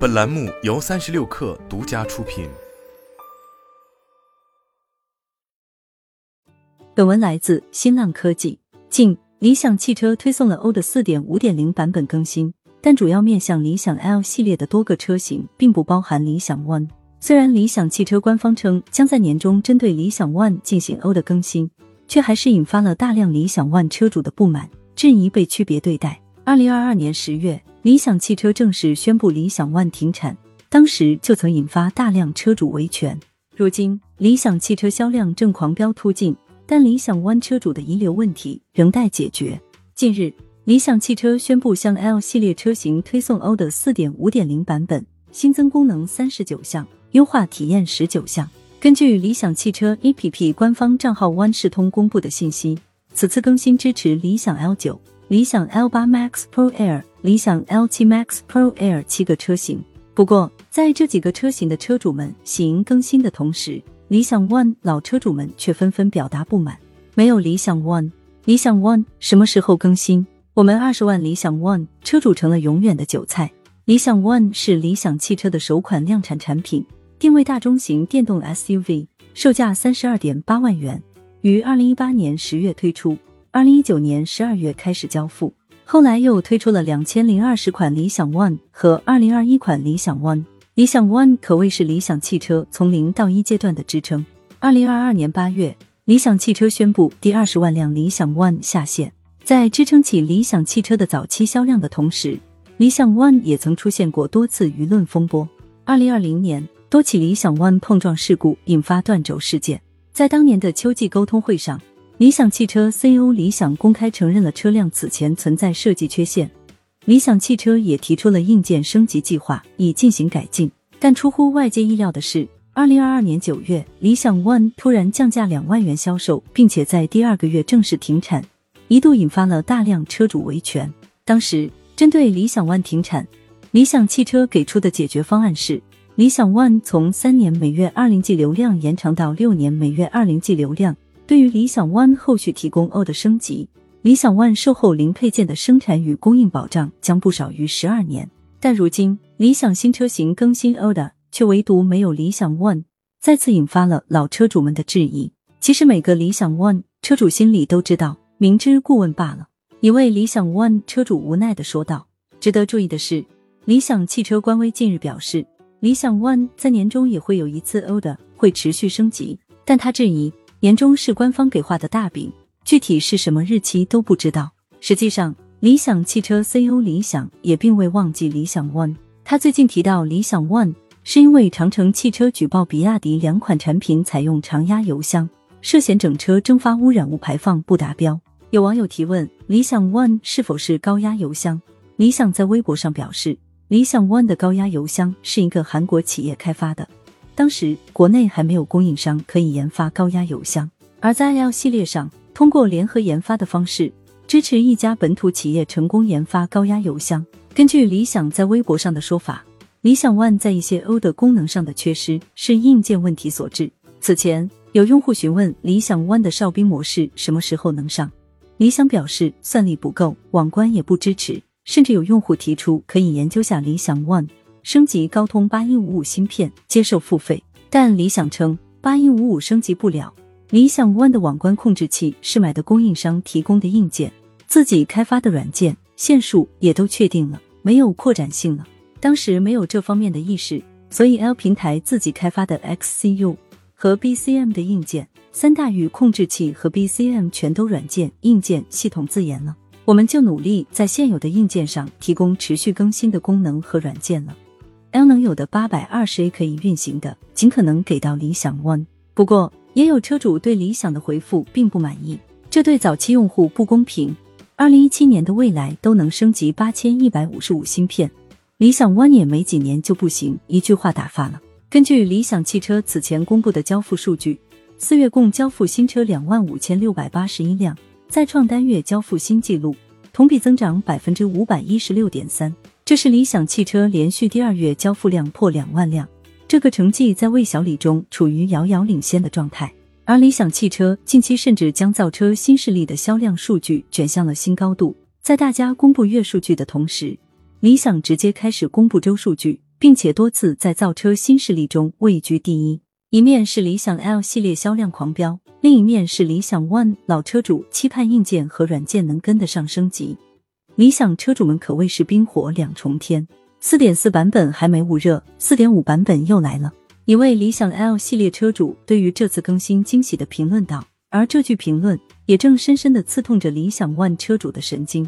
本栏目由三十六氪独家出品。本文来自新浪科技。近，理想汽车推送了欧的四点五点零版本更新，但主要面向理想 L 系列的多个车型，并不包含理想 ONE。虽然理想汽车官方称将在年中针对理想 ONE 进行 O 的更新，却还是引发了大量理想 ONE 车主的不满，质疑被区别对待。二零二二年十月。理想汽车正式宣布理想 ONE 停产，当时就曾引发大量车主维权。如今，理想汽车销量正狂飙突进，但理想 ONE 车主的遗留问题仍待解决。近日，理想汽车宣布向 L 系列车型推送 O 的四点五点零版本，新增功能三十九项，优化体验十九项。根据理想汽车 APP 官方账号 ONE 视通公布的信息，此次更新支持理想 L 九、理想 L 八 Max Pro Air。理想 L7 Max Pro Air 七个车型，不过在这几个车型的车主们喜迎更新的同时，理想 ONE 老车主们却纷纷表达不满。没有理想 ONE，理想 ONE 什么时候更新？我们二十万理想 ONE 车主成了永远的韭菜。理想 ONE 是理想汽车的首款量产产品，定位大中型电动 SUV，售价三十二点八万元，于二零一八年十月推出，二零一九年十二月开始交付。后来又推出了两千零二十款理想 ONE 和二零二一款理想 ONE。理想 ONE 可谓是理想汽车从零到一阶段的支撑。二零二二年八月，理想汽车宣布第二十万辆理想 ONE 下线，在支撑起理想汽车的早期销量的同时，理想 ONE 也曾出现过多次舆论风波。二零二零年，多起理想 ONE 碰撞事故引发断轴事件，在当年的秋季沟通会上。理想汽车 CEO 李想公开承认了车辆此前存在设计缺陷，理想汽车也提出了硬件升级计划以进行改进。但出乎外界意料的是，二零二二年九月，理想 ONE 突然降价两万元销售，并且在第二个月正式停产，一度引发了大量车主维权。当时，针对理想 ONE 停产，理想汽车给出的解决方案是：理想 ONE 从三年每月二零 G 流量延长到六年每月二零 G 流量。对于理想 ONE 后续提供 O 的升级，理想 ONE 售后零配件的生产与供应保障将不少于十二年。但如今理想新车型更新 O 的，却唯独没有理想 ONE，再次引发了老车主们的质疑。其实每个理想 ONE 车主心里都知道，明知故问罢了。一位理想 ONE 车主无奈的说道。值得注意的是，理想汽车官微近日表示，理想 ONE 在年中也会有一次 O 的，会持续升级，但他质疑。年终是官方给画的大饼，具体是什么日期都不知道。实际上，理想汽车 CEO 李想也并未忘记理想 ONE。他最近提到理想 ONE，是因为长城汽车举报比亚迪两款产品采用常压油箱，涉嫌整车蒸发污染物排放不达标。有网友提问：理想 ONE 是否是高压油箱？理想在微博上表示，理想 ONE 的高压油箱是一个韩国企业开发的。当时国内还没有供应商可以研发高压油箱，而在 L 系列上，通过联合研发的方式，支持一家本土企业成功研发高压油箱。根据理想在微博上的说法，理想 ONE 在一些 O 的功能上的缺失是硬件问题所致。此前有用户询问理想 ONE 的哨兵模式什么时候能上，理想表示算力不够，网关也不支持，甚至有用户提出可以研究下理想 ONE。升级高通八一五五芯片，接受付费，但理想称八一五五升级不了。理想 ONE 的网关控制器是买的供应商提供的硬件，自己开发的软件线数也都确定了，没有扩展性了。当时没有这方面的意识，所以 L 平台自己开发的 XCU 和 BCM 的硬件，三大域控制器和 BCM 全都软件硬件系统自研了，我们就努力在现有的硬件上提供持续更新的功能和软件了。L 能有的八百二十 A 可以运行的，尽可能给到理想 ONE。不过，也有车主对理想的回复并不满意，这对早期用户不公平。二零一七年的未来都能升级八千一百五十五芯片，理想 ONE 也没几年就不行，一句话打发了。根据理想汽车此前公布的交付数据，四月共交付新车两万五千六百八十一辆，再创单月交付新纪录，同比增长百分之五百一十六点三。这是理想汽车连续第二月交付量破两万辆，这个成绩在魏小李中处于遥遥领先的状态。而理想汽车近期甚至将造车新势力的销量数据卷向了新高度。在大家公布月数据的同时，理想直接开始公布周数据。并且多次在造车新势力中位居第一。一面是理想 L 系列销量狂飙，另一面是理想 ONE 老车主期盼硬件和软件能跟得上升级。理想车主们可谓是冰火两重天。四点四版本还没捂热，四点五版本又来了。一位理想 L 系列车主对于这次更新惊喜的评论道，而这句评论也正深深的刺痛着理想 ONE 车主的神经。